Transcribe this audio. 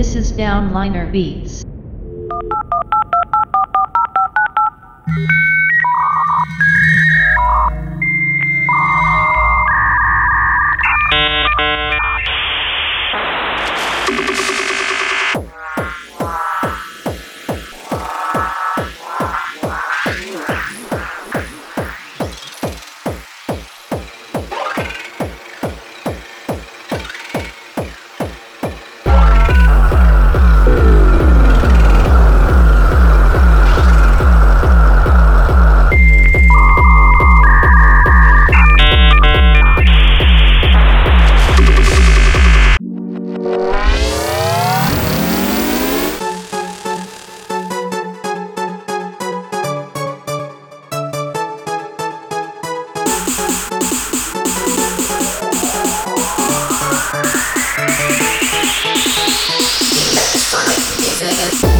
This is downliner beats. together.